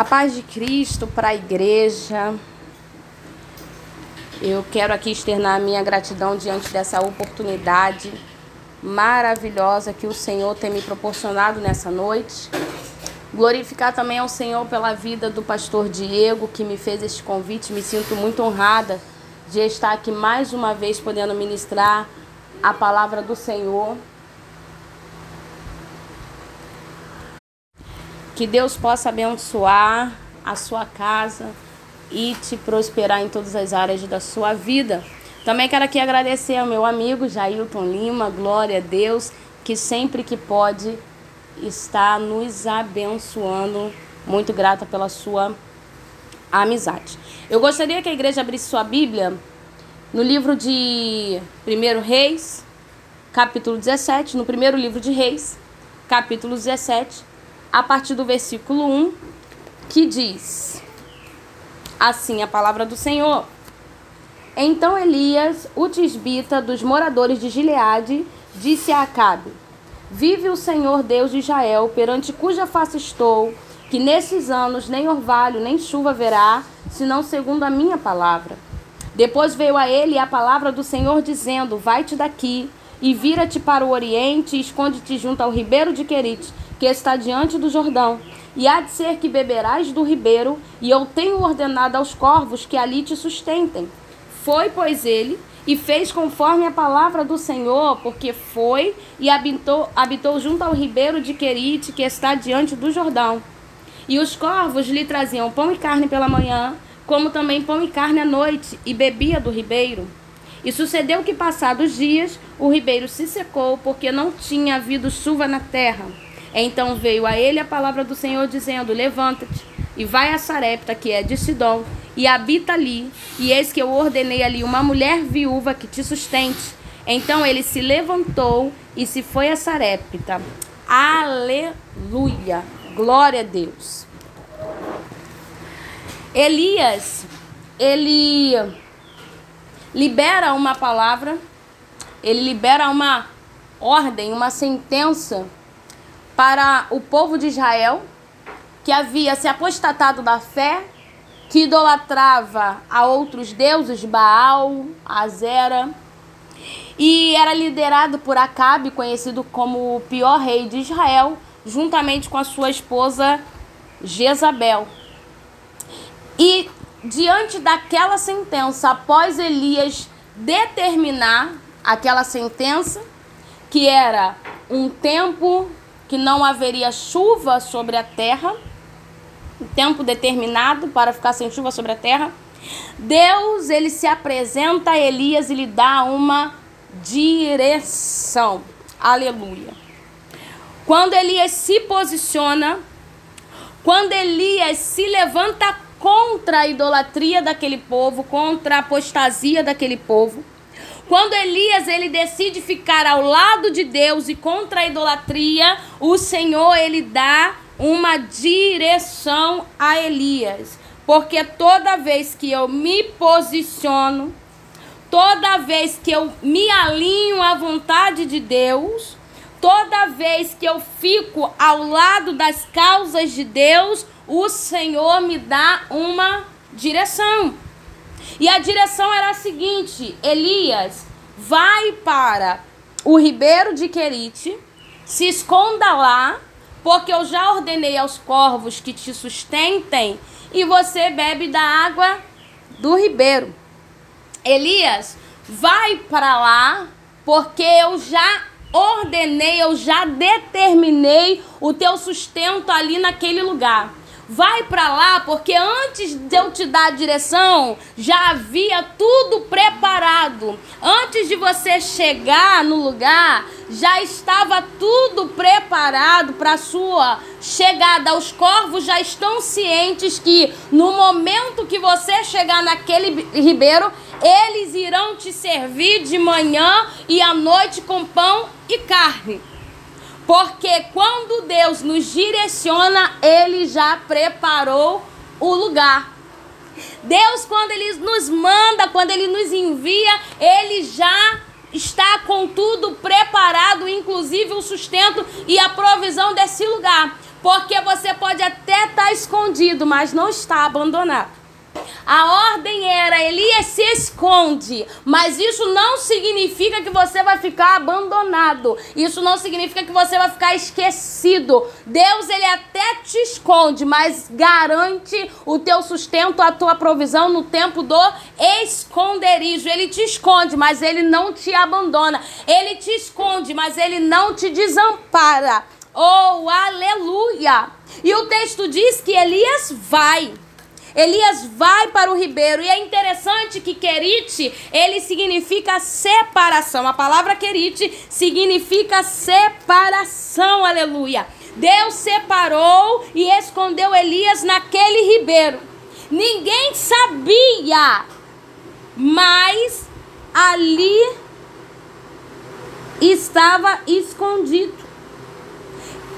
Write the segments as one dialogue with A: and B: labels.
A: A paz de Cristo para a igreja. Eu quero aqui externar a minha gratidão diante dessa oportunidade maravilhosa que o Senhor tem me proporcionado nessa noite. Glorificar também ao Senhor pela vida do pastor Diego, que me fez este convite. Me sinto muito honrada de estar aqui mais uma vez podendo ministrar a palavra do Senhor. Que Deus possa abençoar a sua casa e te prosperar em todas as áreas da sua vida. Também quero aqui agradecer ao meu amigo Jailton Lima, glória a Deus, que sempre que pode está nos abençoando. Muito grata pela sua amizade. Eu gostaria que a igreja abrisse sua Bíblia no livro de 1 Reis, capítulo 17, no primeiro livro de Reis, capítulo 17, a partir do versículo 1, que diz assim a palavra do Senhor. Então Elias, o tisbita dos moradores de Gileade, disse a Acabe: Vive o Senhor Deus de Israel, perante cuja face estou, que nesses anos nem orvalho nem chuva haverá, senão segundo a minha palavra. Depois veio a ele a palavra do Senhor, dizendo: Vai-te daqui e vira-te para o oriente e esconde-te junto ao ribeiro de Querite, que está diante do Jordão. E há de ser que beberás do ribeiro, e eu tenho ordenado aos corvos que ali te sustentem. Foi, pois, ele e fez conforme a palavra do Senhor, porque foi e habitou, habitou junto ao ribeiro de Querite, que está diante do Jordão. E os corvos lhe traziam pão e carne pela manhã, como também pão e carne à noite, e bebia do ribeiro. E sucedeu que, passados dias, o ribeiro se secou, porque não tinha havido chuva na terra. Então veio a ele a palavra do Senhor, dizendo: Levanta-te e vai a Sarepta, que é de Sidom, e habita ali. E eis que eu ordenei ali uma mulher viúva que te sustente. Então ele se levantou e se foi a Sarepta. Aleluia! Glória a Deus. Elias, ele libera uma palavra, ele libera uma ordem, uma sentença para o povo de Israel que havia se apostatado da fé, que idolatrava a outros deuses, Baal, Azera, e era liderado por Acabe, conhecido como o pior rei de Israel, juntamente com a sua esposa Jezabel. E diante daquela sentença, após Elias determinar aquela sentença, que era um tempo que não haveria chuva sobre a terra, um tempo determinado para ficar sem chuva sobre a terra. Deus, ele se apresenta a Elias e lhe dá uma direção. Aleluia. Quando Elias se posiciona, quando Elias se levanta contra a idolatria daquele povo, contra a apostasia daquele povo, quando Elias ele decide ficar ao lado de Deus e contra a idolatria, o Senhor ele dá uma direção a Elias. Porque toda vez que eu me posiciono, toda vez que eu me alinho à vontade de Deus, toda vez que eu fico ao lado das causas de Deus, o Senhor me dá uma direção. E a direção era a seguinte: Elias, vai para o ribeiro de Querite, se esconda lá, porque eu já ordenei aos corvos que te sustentem, e você bebe da água do ribeiro. Elias, vai para lá, porque eu já ordenei, eu já determinei o teu sustento ali naquele lugar. Vai para lá, porque antes de eu te dar a direção, já havia tudo preparado. Antes de você chegar no lugar, já estava tudo preparado para sua chegada. Os corvos já estão cientes que no momento que você chegar naquele ribeiro, eles irão te servir de manhã e à noite com pão e carne. Porque quando Deus nos direciona, Ele já preparou o lugar. Deus, quando Ele nos manda, quando Ele nos envia, Ele já está com tudo preparado, inclusive o sustento e a provisão desse lugar. Porque você pode até estar escondido, mas não está abandonado. A ordem era: Elias se esconde, mas isso não significa que você vai ficar abandonado. Isso não significa que você vai ficar esquecido. Deus ele até te esconde, mas garante o teu sustento, a tua provisão no tempo do esconderijo. Ele te esconde, mas ele não te abandona. Ele te esconde, mas ele não te desampara. Oh, aleluia! E o texto diz que Elias vai. Elias vai para o ribeiro. E é interessante que querite, ele significa separação. A palavra querite significa separação. Aleluia. Deus separou e escondeu Elias naquele ribeiro. Ninguém sabia, mas ali estava escondido.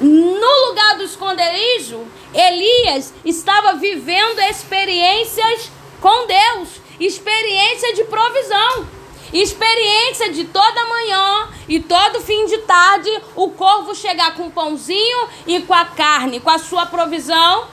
A: No lugar do esconderijo, Elias estava vivendo experiências com Deus, experiência de provisão, experiência de toda manhã e todo fim de tarde o corvo chegar com o pãozinho e com a carne, com a sua provisão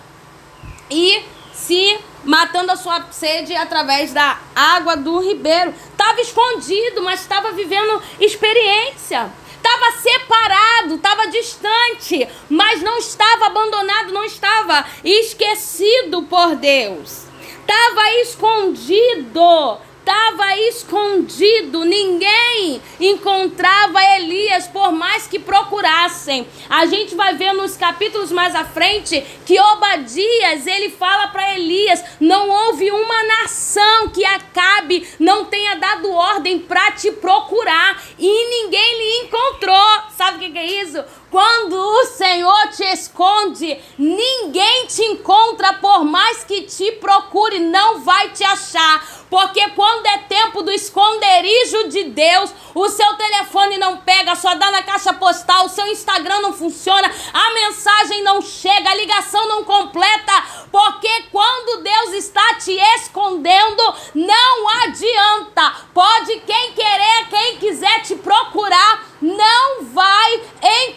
A: e se matando a sua sede através da água do ribeiro. Estava escondido, mas estava vivendo experiência estava separado, estava distante, mas não estava abandonado, não estava esquecido por Deus. Estava escondido estava escondido, ninguém encontrava Elias por mais que procurassem. A gente vai ver nos capítulos mais à frente que Obadias, ele fala para Elias: "Não houve uma nação que Acabe não tenha dado ordem para te procurar e ninguém lhe encontrou". Sabe o que é isso? Quando o Senhor te esconde, ninguém te encontra, por mais que te procure, não vai te achar. Porque quando é tempo do esconderijo de Deus, o seu telefone não pega, só dá na caixa postal, o seu Instagram não funciona, a mensagem não chega, a ligação não completa. Porque quando Deus está te escondendo, não adianta. Pode quem querer, quem quiser te procurar, não vai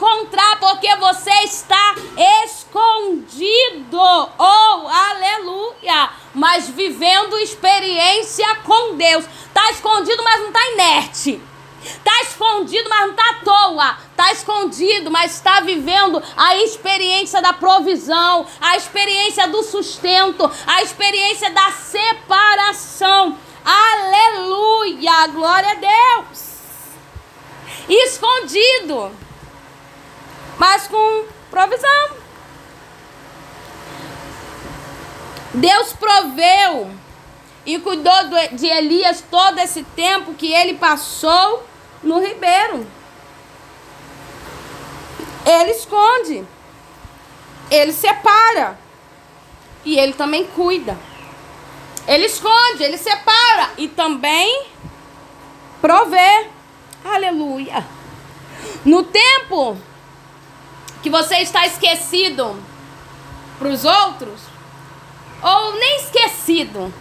A: encontrar, porque você está escondido. Oh, aleluia! mas vivendo experiência com Deus. Tá escondido, mas não tá inerte. Tá escondido, mas não tá à toa. Tá escondido, mas está vivendo a experiência da provisão, a experiência do sustento, a experiência da separação. Aleluia! Glória a Deus! Escondido, mas com provisão. Deus proveu e cuidou de Elias todo esse tempo que ele passou no ribeiro. Ele esconde, ele separa e ele também cuida. Ele esconde, ele separa e também provê. Aleluia. No tempo que você está esquecido para os outros, ou nem esquecido.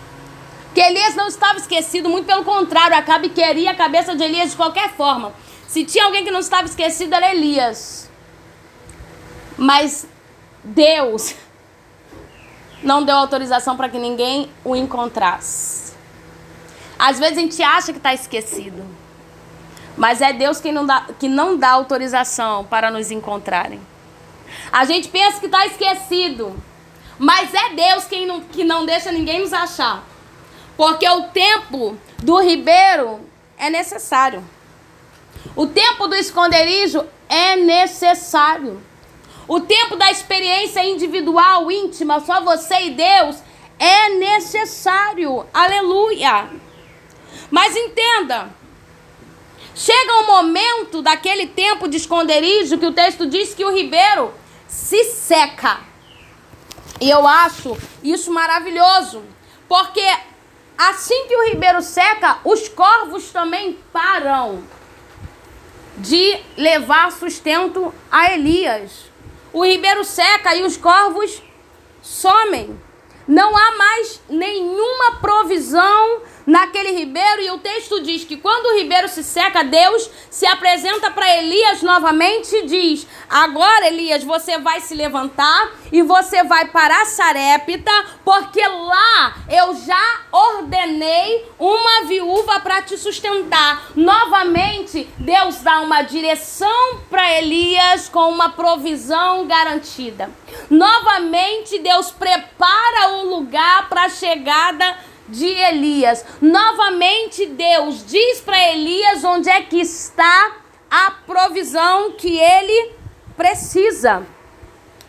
A: Que Elias não estava esquecido, muito pelo contrário, Acabe queria a cabeça de Elias de qualquer forma. Se tinha alguém que não estava esquecido, era Elias. Mas Deus não deu autorização para que ninguém o encontrasse. Às vezes a gente acha que está esquecido, mas é Deus quem não dá, que não dá autorização para nos encontrarem. A gente pensa que está esquecido, mas é Deus quem não, que não deixa ninguém nos achar. Porque o tempo do ribeiro é necessário. O tempo do esconderijo é necessário. O tempo da experiência individual, íntima, só você e Deus, é necessário. Aleluia. Mas entenda, chega um momento daquele tempo de esconderijo que o texto diz que o ribeiro se seca. E eu acho isso maravilhoso, porque assim que o ribeiro seca, os corvos também param de levar sustento a Elias. O ribeiro seca e os corvos somem. Não há mais nenhuma provisão naquele ribeiro, e o texto diz que quando o ribeiro se seca, Deus se apresenta para Elias novamente e diz: Agora, Elias, você vai se levantar e você vai para Sarepta, porque lá eu já ordenei uma viúva para te sustentar. Novamente, Deus dá uma direção para Elias com uma provisão garantida. Novamente, Deus prepara o lugar para a chegada de Elias. Novamente, Deus diz para Elias onde é que está a provisão que ele precisa.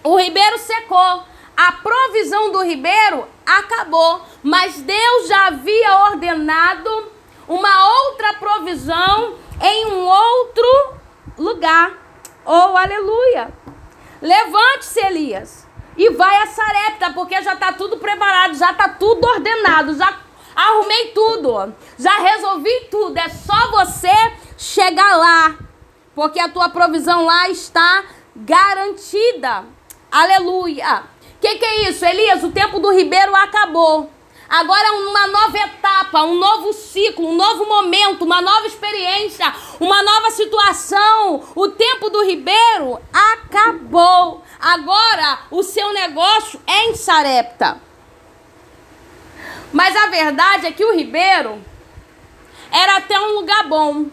A: O ribeiro secou. A provisão do ribeiro acabou, mas Deus já havia ordenado uma outra provisão em um outro lugar. Oh, aleluia! Levante-se, Elias, e vai a Sarepta, porque já está tudo preparado, já está tudo ordenado, já arrumei tudo, já resolvi tudo. É só você chegar lá, porque a tua provisão lá está garantida. Aleluia! O que, que é isso, Elias? O tempo do ribeiro acabou. Agora uma nova etapa, um novo ciclo, um novo momento, uma nova experiência, uma nova situação. O tempo do ribeiro acabou. Agora o seu negócio é em Sarepta. Mas a verdade é que o ribeiro era até um lugar bom.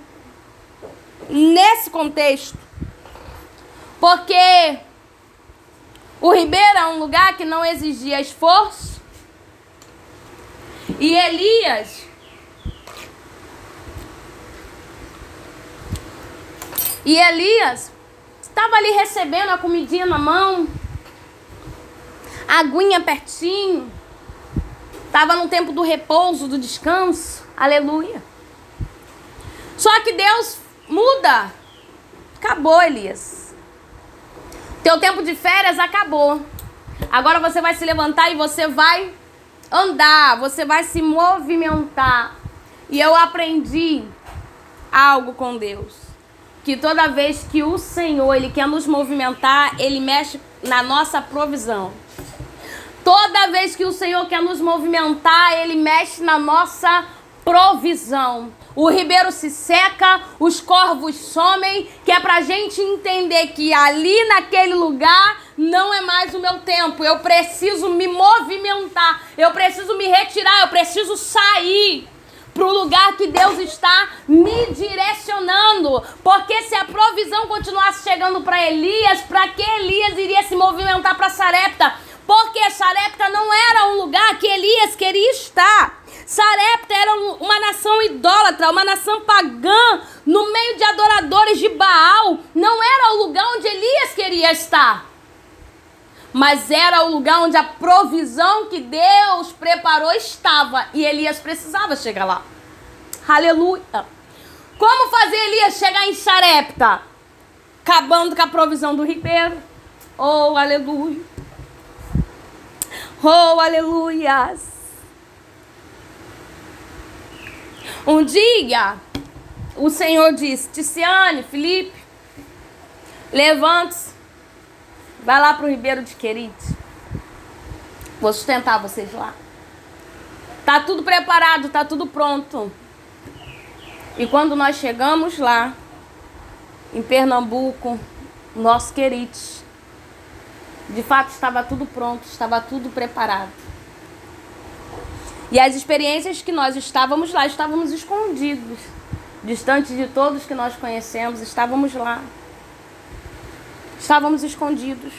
A: Nesse contexto. Porque o ribeiro é um lugar que não exigia esforço. E Elias E Elias estava ali recebendo a comidinha na mão, a aguinha pertinho. Estava no tempo do repouso, do descanso. Aleluia. Só que Deus muda. Acabou, Elias. Teu tempo de férias acabou. Agora você vai se levantar e você vai andar, você vai se movimentar. E eu aprendi algo com Deus. Que toda vez que o Senhor, ele quer nos movimentar, ele mexe na nossa provisão. Toda vez que o Senhor quer nos movimentar, ele mexe na nossa provisão o ribeiro se seca, os corvos somem, que é pra gente entender que ali naquele lugar não é mais o meu tempo. Eu preciso me movimentar, eu preciso me retirar, eu preciso sair para o lugar que Deus está me direcionando. Porque se a provisão continuasse chegando para Elias, para que Elias iria se movimentar para Sarepta? Porque Sarepta não era um lugar que Elias queria estar. Sarepta era uma nação idólatra, uma nação pagã, no meio de adoradores de Baal. Não era o lugar onde Elias queria estar. Mas era o lugar onde a provisão que Deus preparou estava. E Elias precisava chegar lá. Aleluia. Como fazer Elias chegar em Sarepta? Acabando com a provisão do ribeiro. Oh, aleluia. Oh, aleluias. Um dia, o Senhor disse: Ticiane, Felipe, levante-se, vai lá para o Ribeiro de Querite. Vou sustentar vocês lá. Tá tudo preparado, tá tudo pronto. E quando nós chegamos lá, em Pernambuco, nosso Querite, de fato estava tudo pronto, estava tudo preparado. E as experiências que nós estávamos lá, estávamos escondidos, distantes de todos que nós conhecemos, estávamos lá. Estávamos escondidos.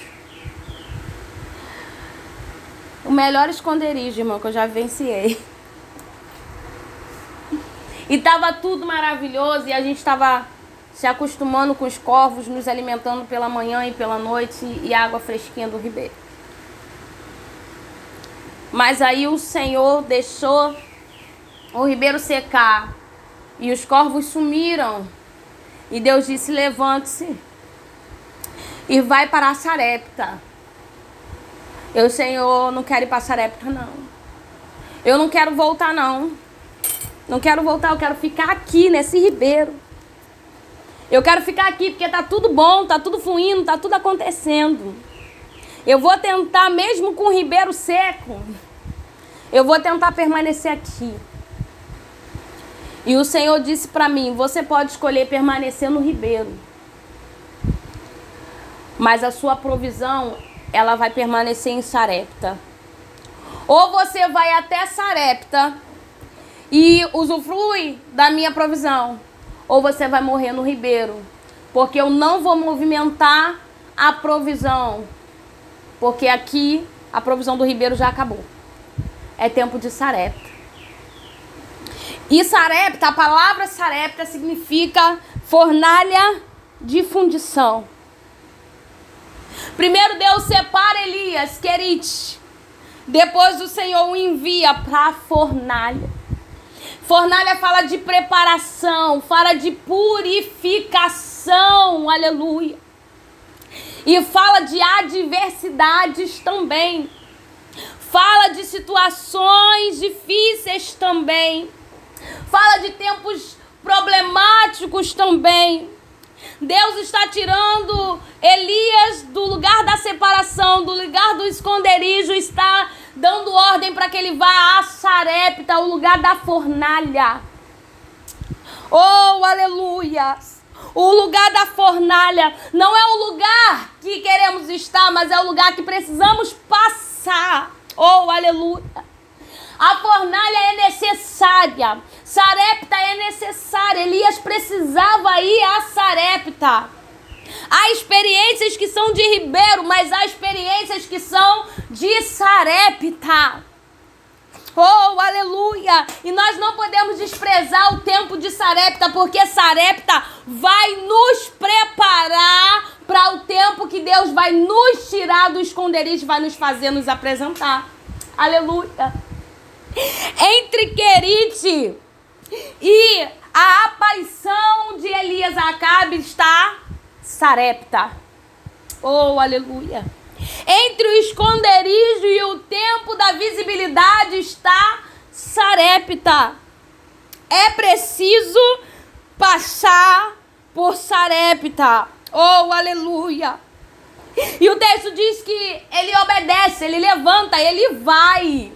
A: O melhor esconderijo, irmão, que eu já vivenciei. E estava tudo maravilhoso e a gente estava se acostumando com os corvos, nos alimentando pela manhã e pela noite e água fresquinha do ribeiro. Mas aí o Senhor deixou o ribeiro secar e os corvos sumiram. E Deus disse: Levante-se e vai para a Sarepta. Eu, Senhor, não quero ir para Sarepta, não. Eu não quero voltar, não. Não quero voltar, eu quero ficar aqui nesse ribeiro. Eu quero ficar aqui porque tá tudo bom, tá tudo fluindo, tá tudo acontecendo. Eu vou tentar, mesmo com o ribeiro seco, eu vou tentar permanecer aqui. E o Senhor disse para mim: Você pode escolher permanecer no ribeiro, mas a sua provisão ela vai permanecer em Sarepta. Ou você vai até Sarepta e usufrui da minha provisão, ou você vai morrer no ribeiro, porque eu não vou movimentar a provisão, porque aqui a provisão do ribeiro já acabou. É tempo de Sarepta. E Sarepta, a palavra Sarepta significa fornalha de fundição. Primeiro Deus separa Elias, Querite. Depois o Senhor o envia para a fornalha. Fornalha fala de preparação, fala de purificação, aleluia. E fala de adversidades também. Fala de situações difíceis também. Fala de tempos problemáticos também. Deus está tirando Elias do lugar da separação, do lugar do esconderijo, está dando ordem para que ele vá a Sarepta, o lugar da fornalha. Oh, aleluia! O lugar da fornalha não é o lugar que queremos estar, mas é o lugar que precisamos passar. Oh, aleluia! A fornalha é necessária. Sarepta é necessária. Elias precisava ir a Sarepta. Há experiências que são de Ribeiro, mas há experiências que são de Sarepta. Oh, aleluia! E nós não podemos desprezar o tempo de Sarepta, porque Sarepta vai nos preparar para o tempo que Deus vai nos tirar do esconderijo, vai nos fazer nos apresentar. Aleluia! Entre Querite e a aparição de Elias Acabe está Sarepta. Oh, aleluia. Entre o esconderijo e o tempo da visibilidade está Sarepta. É preciso passar por Sarepta. Oh, aleluia. E o texto diz que ele obedece, ele levanta, ele vai.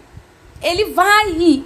A: Ele vai.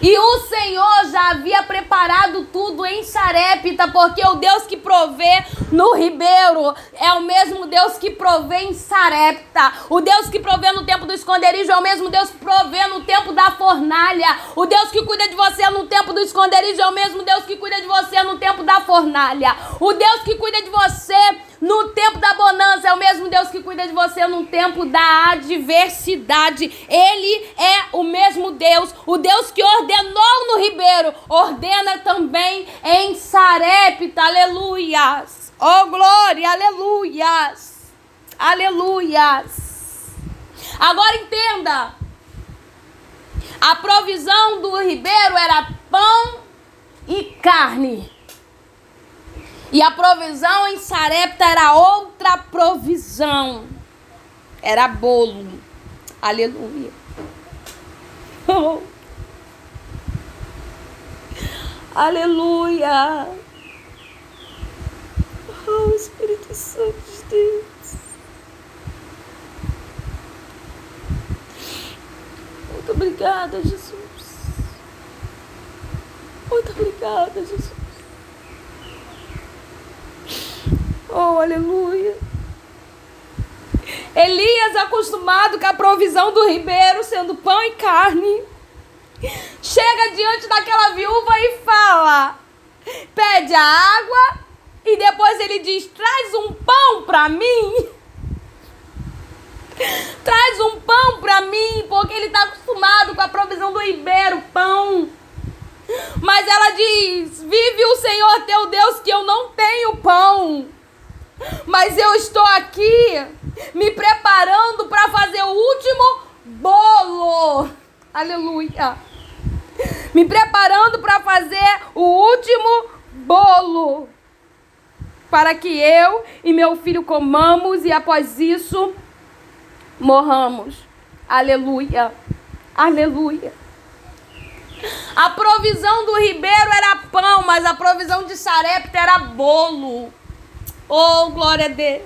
A: E o Senhor já havia preparado tudo em Sarepta, porque o Deus que provê no ribeiro é o mesmo Deus que provê em Sarepta. O Deus que provê no tempo do esconderijo é o mesmo Deus que provê no tempo da fornalha. O Deus que cuida de você no tempo do esconderijo é o mesmo Deus que cuida de você no tempo da fornalha. O Deus que cuida de você no tempo da bonança, é o mesmo Deus que cuida de você no tempo da adversidade. Ele é o mesmo Deus, o Deus que ordenou no ribeiro, ordena também em Sarepta. Aleluias. Oh glória, aleluias. Aleluias. Agora entenda. A provisão do ribeiro era pão e carne. E a provisão em Sarepta era outra provisão. Era bolo. Aleluia. Oh. Aleluia. Oh, Espírito Santo de Deus. Muito obrigada, Jesus. Muito obrigada, Jesus. Oh, aleluia. Elias, acostumado com a provisão do ribeiro, sendo pão e carne, chega diante daquela viúva e fala: pede a água, e depois ele diz: traz um pão para mim. Traz um pão para mim, porque ele está acostumado com a provisão do ribeiro, pão. Mas ela diz: Vive o Senhor teu Deus, que eu não tenho pão. Mas eu estou aqui me preparando para fazer o último bolo. Aleluia. Me preparando para fazer o último bolo. Para que eu e meu filho comamos e após isso morramos. Aleluia. Aleluia. A provisão do ribeiro era pão, mas a provisão de Sarepta era bolo. Oh, glória a Deus.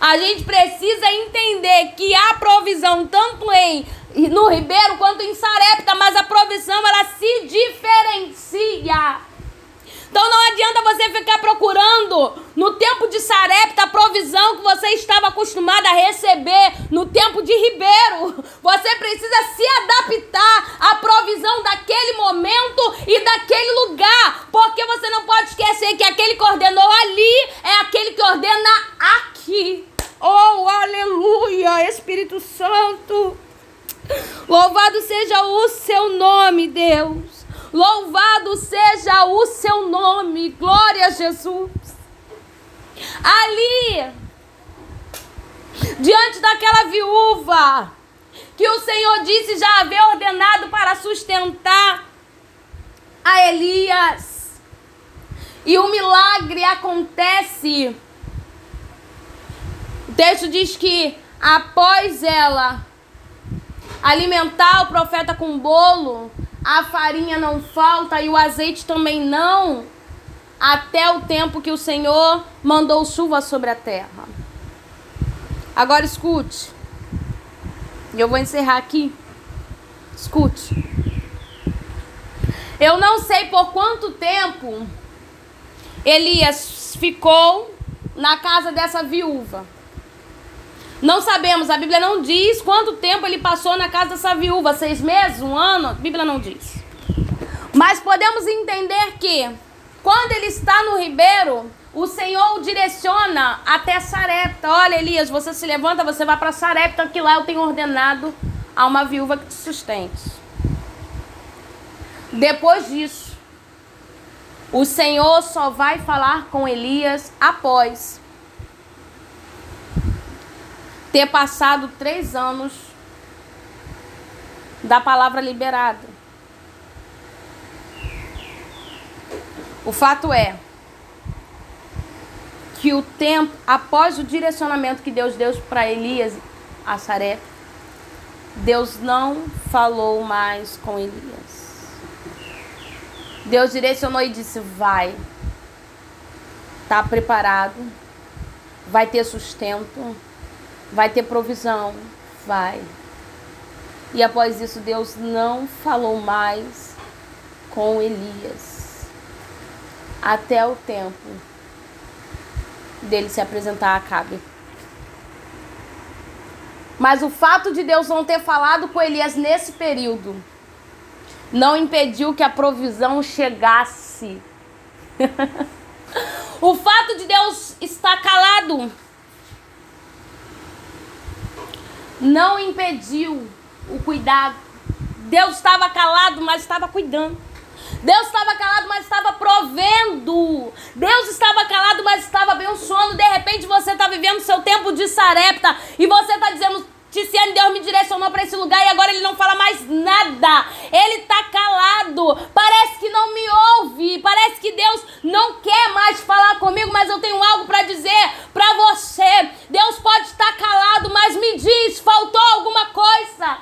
A: A gente precisa entender que a provisão, tanto em no Ribeiro quanto em Sarepta, mas a provisão ela se diferencia. Então não adianta você ficar procurando no tempo de Sarepta a provisão que você estava acostumado a receber no tempo de Ribeiro. Você precisa se adaptar à provisão daquele momento e daquele lugar. Porque você não pode esquecer que aquele que ordenou ali é aquele que ordena aqui. Oh, aleluia, Espírito Santo. Louvado seja o seu nome, Deus. Louvado seja o seu nome. Glória a Jesus. Ali, diante daquela viúva, que o Senhor disse já haver ordenado para sustentar a Elias. E o milagre acontece. O texto diz que após ela alimentar o profeta com bolo, a farinha não falta e o azeite também não, até o tempo que o Senhor mandou chuva sobre a terra. Agora escute. E eu vou encerrar aqui. Escute. Eu não sei por quanto tempo Elias ficou na casa dessa viúva. Não sabemos, a Bíblia não diz quanto tempo ele passou na casa dessa viúva, seis meses, um ano, a Bíblia não diz. Mas podemos entender que quando ele está no ribeiro, o Senhor o direciona até Sarepta. Olha, Elias, você se levanta, você vai para Sarepta, que lá eu tenho ordenado a uma viúva que te sustente. Depois disso, o Senhor só vai falar com Elias após ter passado três anos da palavra liberada. O fato é que o tempo, após o direcionamento que Deus deu para Elias a Saré, Deus não falou mais com Elias. Deus direcionou e disse: Vai, tá preparado, vai ter sustento Vai ter provisão? Vai. E após isso, Deus não falou mais com Elias. Até o tempo dele se apresentar a Cabe. Mas o fato de Deus não ter falado com Elias nesse período não impediu que a provisão chegasse. o fato de Deus estar calado não impediu o cuidado. Deus estava calado, mas estava cuidando. Deus estava calado, mas estava provendo. Deus estava calado, mas estava abençoando. De repente você está vivendo seu tempo de sarepta e você está dizendo: Ticiane, Deus me direcionou para esse lugar e agora ele não fala mais nada. Ele está calado. Parece que não me ouve. Parece que Deus não quer mais falar comigo, mas eu tenho algo para dizer para você. Deus pode estar calado, mas me diz, faltou alguma coisa?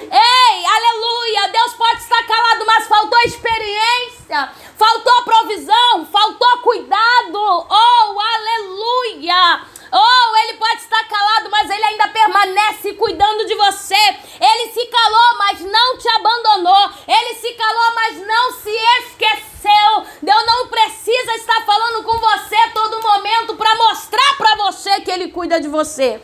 A: Ei, aleluia! Deus pode estar calado, mas faltou experiência, faltou provisão, faltou cuidado. Oh, aleluia! Oh, ele pode estar calado, mas ele ainda cuidando de você. Ele se calou, mas não te abandonou. Ele se calou, mas não se esqueceu. Deus não precisa estar falando com você todo momento para mostrar para você que ele cuida de você.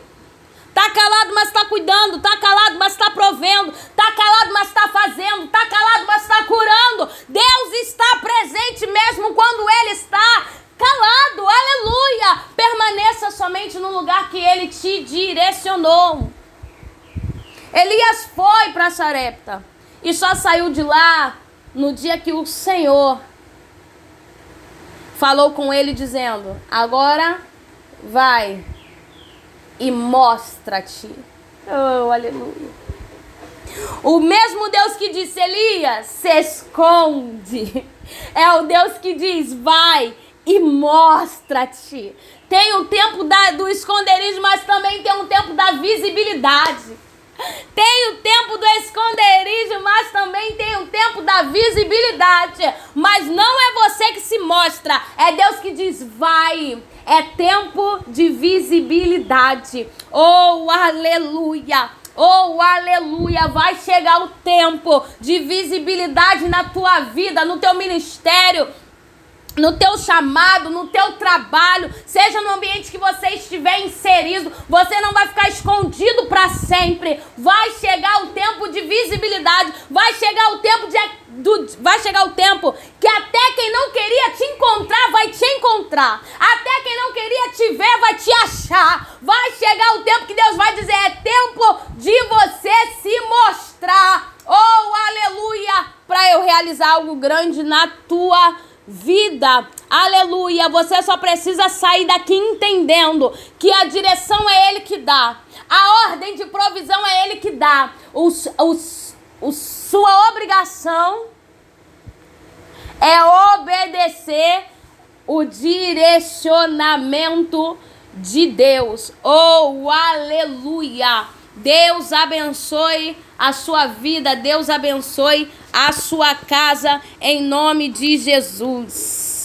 A: Tá calado, mas está cuidando. Tá calado, mas está provendo. Tá calado, mas está fazendo. Tá calado, mas está curando. Deus está presente mesmo quando Ele está calado, aleluia. Permaneça somente no lugar que ele te direcionou. Elias foi para Sarepta e só saiu de lá no dia que o Senhor falou com ele, dizendo: Agora vai e mostra-te. Oh, aleluia. O mesmo Deus que disse Elias, se esconde. É o Deus que diz: vai e mostra-te. Tem o tempo da, do esconderijo, mas também tem um tempo da visibilidade. Tem o tempo do esconderijo, mas também tem o tempo da visibilidade. Mas não é você que se mostra, é Deus que diz: vai. É tempo de visibilidade. Oh, aleluia! Oh, aleluia! Vai chegar o tempo de visibilidade na tua vida, no teu ministério, no teu chamado, no teu trabalho, seja no ambiente que você estiver inserido, você não vai ficar escondido para sempre. Vai chegar o tempo de visibilidade, vai chegar o tempo de do, vai chegar o tempo que até quem não queria te encontrar vai te encontrar. Até quem não queria te ver vai te achar. Vai chegar o tempo que Deus vai dizer: é tempo de você se mostrar. Oh, aleluia! Para eu realizar algo grande na tua vida vida. Aleluia. Você só precisa sair daqui entendendo que a direção é Ele que dá. A ordem de provisão é Ele que dá. Os, os, os, sua obrigação é obedecer o direcionamento de Deus. Oh, aleluia! Deus abençoe a sua vida, Deus abençoe a sua casa, em nome de Jesus.